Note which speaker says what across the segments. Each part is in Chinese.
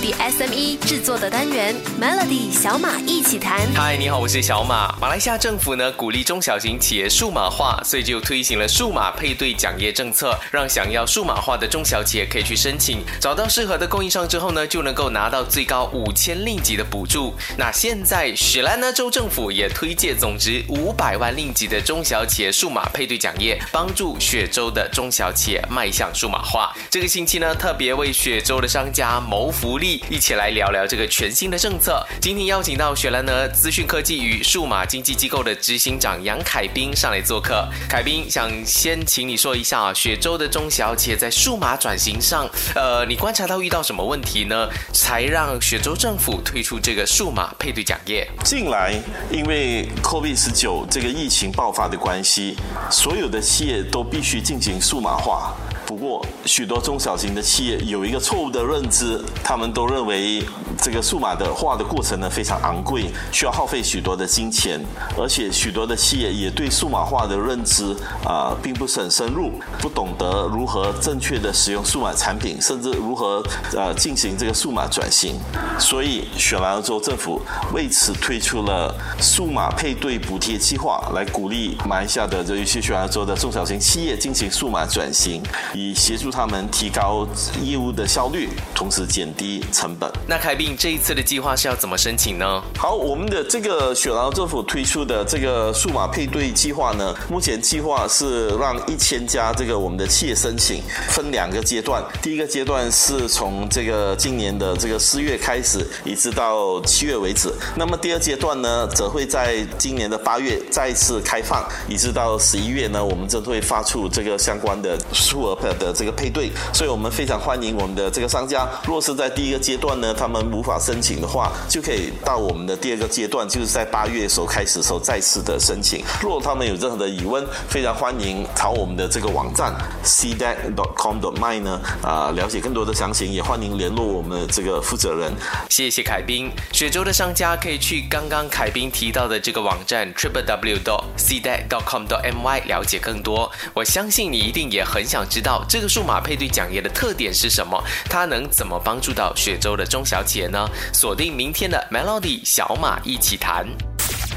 Speaker 1: 地 SME 制作的单元 Melody 小马一起谈。
Speaker 2: 嗨，你好，我是小马。马来西亚政府呢鼓励中小型企业数码化，所以就推行了数码配对奖业政策，让想要数码化的中小企业可以去申请，找到适合的供应商之后呢，就能够拿到最高五千令吉的补助。那现在雪兰呢州政府也推介总值五百万令吉的中小企业数码配对奖业，帮助雪州的中小企业迈向数码化。这个星期呢，特别为雪州的商家谋福利，一起来聊聊这个全新的政策。今天邀请到雪兰呢资讯科技与数码经济机构的执行长杨凯斌上来做客。凯斌想先请你说一下啊，雪州的中小企业在数码转型上，呃，你观察到遇到什么问题呢？才让雪州政府推出这个数码配对奖业？
Speaker 3: 近来因为 COVID 十九这个疫情爆发的关系，所有的企业都必须进行数码化。不过，许多中小型的企业有一个错误的认知，他们都认为这个数码的化的过程呢非常昂贵，需要耗费许多的金钱，而且许多的企业也对数码化的认知啊并不是很深入，不懂得如何正确的使用数码产品，甚至如何呃进行这个数码转型。所以，雪兰莪州政府为此推出了数码配对补贴计划，来鼓励马来西亚的这一些雪兰莪州的中小型企业进行数码转型。以协助他们提高业务的效率，同时减低成本。
Speaker 2: 那凯宾这一次的计划是要怎么申请呢？
Speaker 3: 好，我们的这个雪兰政府推出的这个数码配对计划呢，目前计划是让一千家这个我们的企业申请，分两个阶段。第一个阶段是从这个今年的这个四月开始，一直到七月为止。那么第二阶段呢，则会在今年的八月再次开放，一直到十一月呢，我们就会发出这个相关的数额。的这个配对，所以我们非常欢迎我们的这个商家。若是在第一个阶段呢，他们无法申请的话，就可以到我们的第二个阶段，就是在八月的时候开始的时候再次的申请。若他们有任何的疑问，非常欢迎朝我们的这个网站 cdat.com.my 呢啊了解更多的详情，也欢迎联络我们的这个负责人。
Speaker 2: 谢谢凯宾。雪州的商家可以去刚刚凯宾提到的这个网站 triplew.cdat.com.my 了解更多。我相信你一定也很想知道。这个数码配对讲业的特点是什么？它能怎么帮助到雪州的中小企业呢？锁定明天的 Melody 小马一起谈。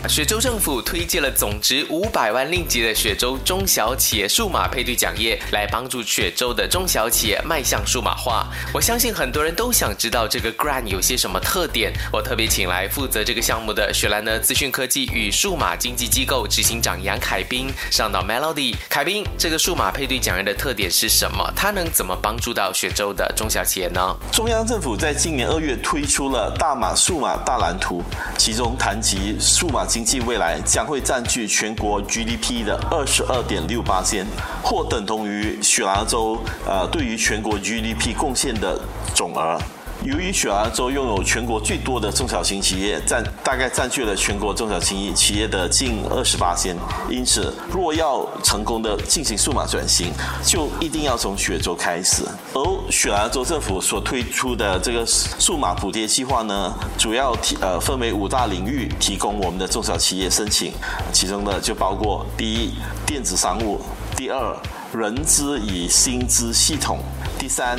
Speaker 2: 雪州政府推荐了总值五百万令吉的雪州中小企业数码配对奖业，来帮助雪州的中小企业迈向数码化。我相信很多人都想知道这个 grant 有些什么特点。我特别请来负责这个项目的雪兰呢资讯科技与数码经济机构执行长杨凯斌上到 Melody。凯斌，这个数码配对奖业的特点是什么？它能怎么帮助到雪州的中小企业呢？
Speaker 3: 中央政府在今年二月推出了大马数码大蓝图，其中谈及数码。经济未来将会占据全国 GDP 的二十二点六八千，或等同于雪兰州呃对于全国 GDP 贡献的总额。由于雪兰州拥有全国最多的中小型企业，占大概占据了全国中小型企业的近二十八先，因此若要成功的进行数码转型，就一定要从雪州开始。而雪兰州政府所推出的这个数码补贴计划呢，主要提呃分为五大领域，提供我们的中小企业申请，其中的就包括第一电子商务，第二人资与薪资系统，第三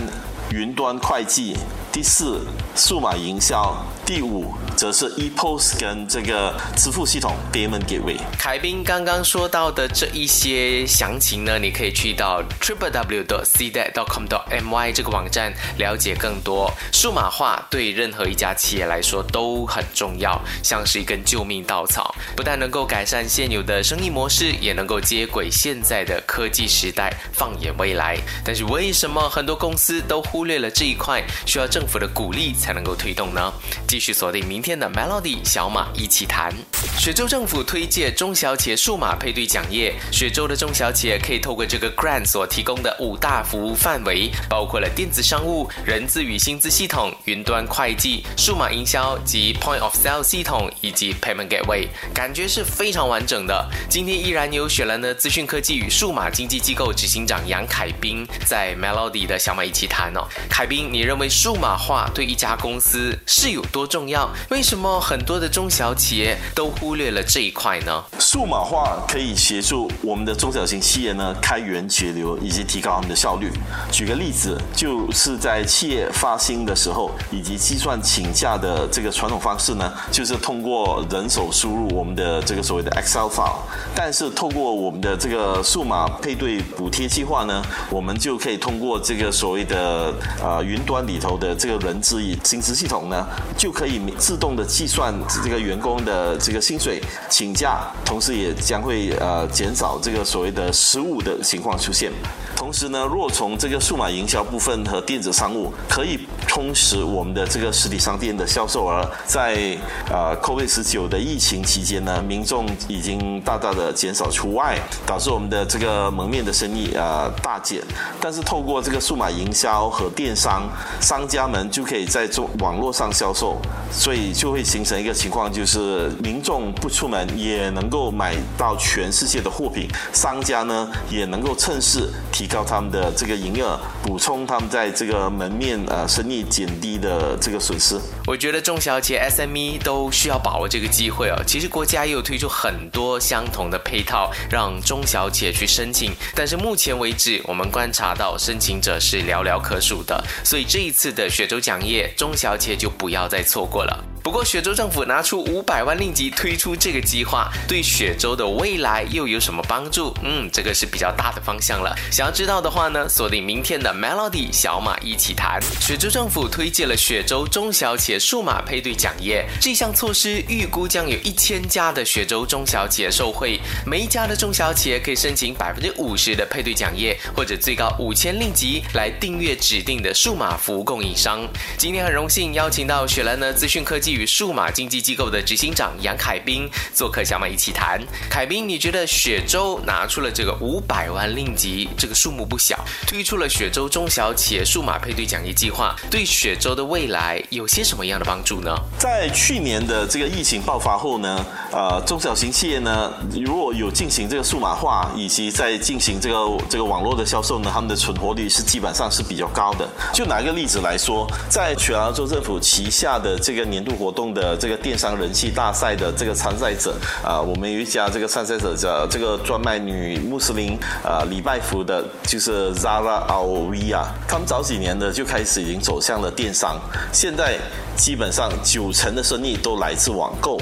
Speaker 3: 云端会计。第四，数码营销；第五。则是 ePOS 跟这个支付系统 payment gateway。
Speaker 2: 凯宾刚刚说到的这一些详情呢，你可以去到 triplew.cdat.com.my 这个网站了解更多。数码化对任何一家企业来说都很重要，像是一根救命稻草，不但能够改善现有的生意模式，也能够接轨现在的科技时代，放眼未来。但是为什么很多公司都忽略了这一块？需要政府的鼓励才能够推动呢？继续锁定明天。的 Melody 小马一起谈。雪州政府推介中小企业数码配对奖业，雪州的中小企业可以透过这个 grant 所提供的五大服务范围，包括了电子商务、人资与薪资系统、云端会计、数码营销及 point of sale 系统以及 payment gateway，感觉是非常完整的。今天依然有雪兰的资讯科技与数码经济机构执行长杨凯斌在 Melody 的小马一起谈哦。凯斌，你认为数码化对一家公司是有多重要？为什么很多的中小企业都忽略了这一块呢？
Speaker 3: 数码化可以协助我们的中小型企业呢开源节流，以及提高他们的效率。举个例子，就是在企业发薪的时候，以及计算请假的这个传统方式呢，就是通过人手输入我们的这个所谓的 Excel file。但是透过我们的这个数码配对补贴计划呢，我们就可以通过这个所谓的呃云端里头的这个人资薪资系统呢，就可以自动的计算这个员工的这个薪水、请假，同时也将会呃减少这个所谓的失误的情况出现。同时呢，若从这个数码营销部分和电子商务，可以充实我们的这个实体商店的销售额。在呃 COVID 十九的疫情期间呢，民众已经大大的减少出外，导致我们的这个门面的生意呃大减。但是透过这个数码营销和电商，商家们就可以在中网络上销售，所以就会形成一个情况，就是民众不出门也能够买到全世界的货品，商家呢也能够趁势提。高他们的这个营业额，补充他们在这个门面呃生意减低的这个损失。
Speaker 2: 我觉得中小企业 SME 都需要把握这个机会哦。其实国家也有推出很多相同的配套，让中小企业去申请。但是目前为止，我们观察到申请者是寥寥可数的。所以这一次的雪州讲业，中小企业就不要再错过了。不过，雪州政府拿出五百万令吉推出这个计划，对雪州的未来又有什么帮助？嗯，这个是比较大的方向了。想要知道的话呢，锁定明天的 Melody 小马一起谈。雪州政府推荐了雪州中小企业数码配对奖业这项措施，预估将有一千家的雪州中小企业受惠，每一家的中小企业可以申请百分之五十的配对奖业，或者最高五千令吉来订阅指定的数码服务供应商。今天很荣幸邀请到雪兰呢资讯科技。与数码经济机构的执行长杨凯斌做客小马一起谈。凯斌，你觉得雪州拿出了这个五百万令吉，这个数目不小，推出了雪州中小企业数码配对奖励计划，对雪州的未来有些什么样的帮助呢？
Speaker 3: 在去年的这个疫情爆发后呢，呃，中小型企业呢，如果有进行这个数码化，以及在进行这个这个网络的销售呢，他们的存活率是基本上是比较高的。就拿一个例子来说，在全澳州政府旗下的这个年度活活动的这个电商人气大赛的这个参赛者啊，我们有一家这个参赛者叫这个专卖女穆斯林啊礼拜服的，就是 Zara Alvi 啊，他们早几年呢就开始已经走向了电商，现在基本上九成的生意都来自网购。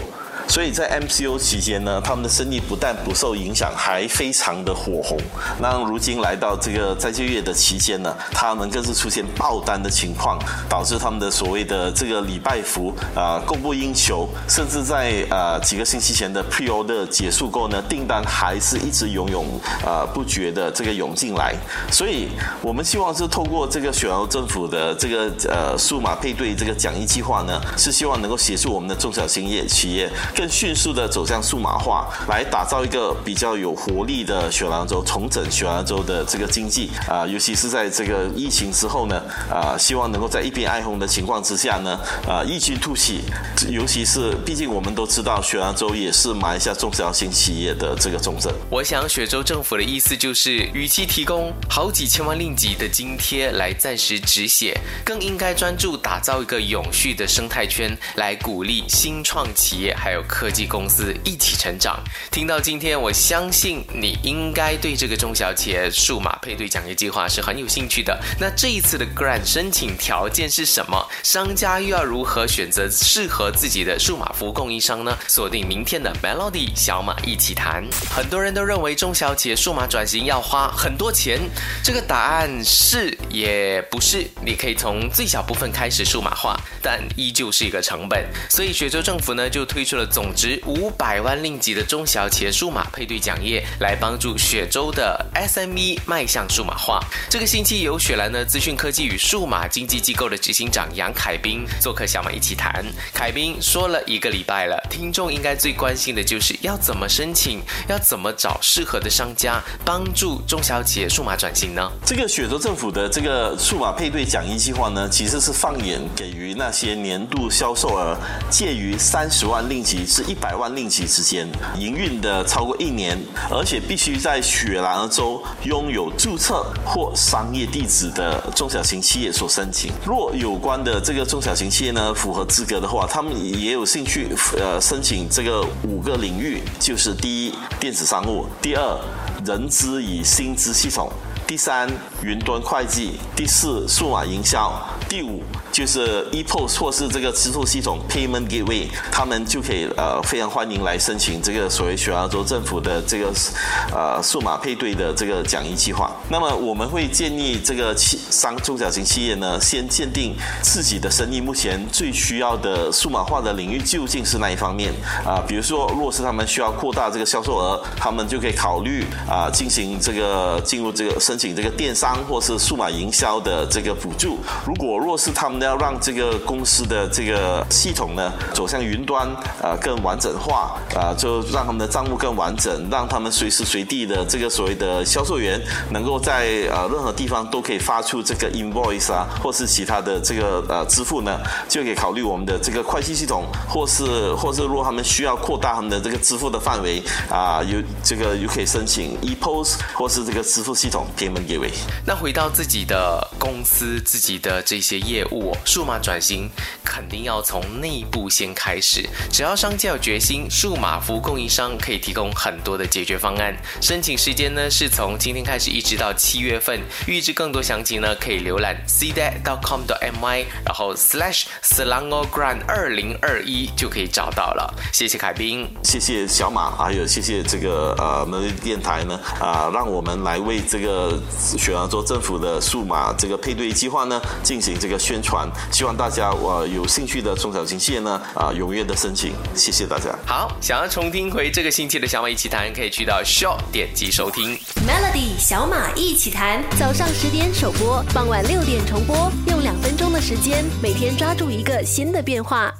Speaker 3: 所以在 MCO 期间呢，他们的生意不但不受影响，还非常的火红。那如今来到这个在就业的期间呢，他们更是出现爆单的情况，导致他们的所谓的这个礼拜服啊供不应求，甚至在呃几个星期前的 Pre-order 结束后呢，订单还是一直涌涌啊不绝的这个涌进来。所以我们希望是透过这个雪州政府的这个呃数码配对这个奖励计划呢，是希望能够协助我们的中小型业企业。更迅速的走向数码化，来打造一个比较有活力的雪兰州，重整雪兰州的这个经济啊，尤其是在这个疫情之后呢，啊，希望能够在一边哀鸿的情况之下呢，啊，异军突起。尤其是毕竟我们都知道，雪兰州也是马来西亚中小型企业的这个重镇。
Speaker 2: 我想雪州政府的意思就是，与其提供好几千万令吉的津贴来暂时止血，更应该专注打造一个永续的生态圈，来鼓励新创企业还有。科技公司一起成长。听到今天，我相信你应该对这个中小企业数码配对奖励计划是很有兴趣的。那这一次的 grant 申请条件是什么？商家又要如何选择适合自己的数码服务供应商呢？锁定明天的 Melody 小马一起谈。很多人都认为中小企业数码转型要花很多钱，这个答案是也不是。你可以从最小部分开始数码化，但依旧是一个成本。所以雪州政府呢就推出了。总值五百万令吉的中小企业数码配对奖业，来帮助雪州的 SME 迈向数码化。这个星期由雪兰的资讯科技与数码经济机构的执行长杨凯斌做客小马一起谈。凯斌说了一个礼拜了，听众应该最关心的就是要怎么申请，要怎么找适合的商家，帮助中小企业数码转型呢？
Speaker 3: 这个雪州政府的这个数码配对奖励计划呢，其实是放眼给予那些年度销售额介于三十万令吉。是一百万令吉之间，营运的超过一年，而且必须在雪兰州拥有注册或商业地址的中小型企业所申请。若有关的这个中小型企业呢符合资格的话，他们也有兴趣呃申请这个五个领域，就是第一电子商务，第二人资与薪资系统，第三云端会计，第四数码营销，第五。就是 ePOS 或是这个支付系统 Payment Gateway，他们就可以呃非常欢迎来申请这个所谓雪兰州政府的这个呃数码配对的这个讲义计划。那么我们会建议这个企商中小型企业呢，先鉴定自己的生意目前最需要的数码化的领域究竟是哪一方面啊？比如说，若是他们需要扩大这个销售额，他们就可以考虑啊进行这个进入这个申请这个电商或是数码营销的这个补助。如果若是他们要让这个公司的这个系统呢走向云端，呃，更完整化，啊，就让他们的账目更完整，让他们随时随地的这个所谓的销售员能够在呃任何地方都可以发出这个 invoice 啊，或是其他的这个呃支付呢，就可以考虑我们的这个会计系统，或是或是如果他们需要扩大他们的这个支付的范围啊，有这个又可以申请 ePOS 或是这个支付系统
Speaker 2: 那回到自己的公司，自己的这些业务。数码转型肯定要从内部先开始，只要商家有决心，数码服务供应商可以提供很多的解决方案。申请时间呢是从今天开始一直到七月份，预知更多详情呢可以浏览 cdat.com.my，然后 slash slangogrant 二零二一就可以找到了。谢谢凯宾，
Speaker 3: 谢谢小马，还有谢谢这个呃我们电台呢啊，让我们来为这个雪兰州政府的数码这个配对计划呢进行这个宣传。希望大家我有兴趣的中小型企业呢啊踊跃的申请，谢谢大家。
Speaker 2: 好，想要重听回这个星期的小马一起谈，可以去到 Show 点击收听
Speaker 1: Melody 小马一起谈，早上十点首播，傍晚六点重播，用两分钟的时间，每天抓住一个新的变化。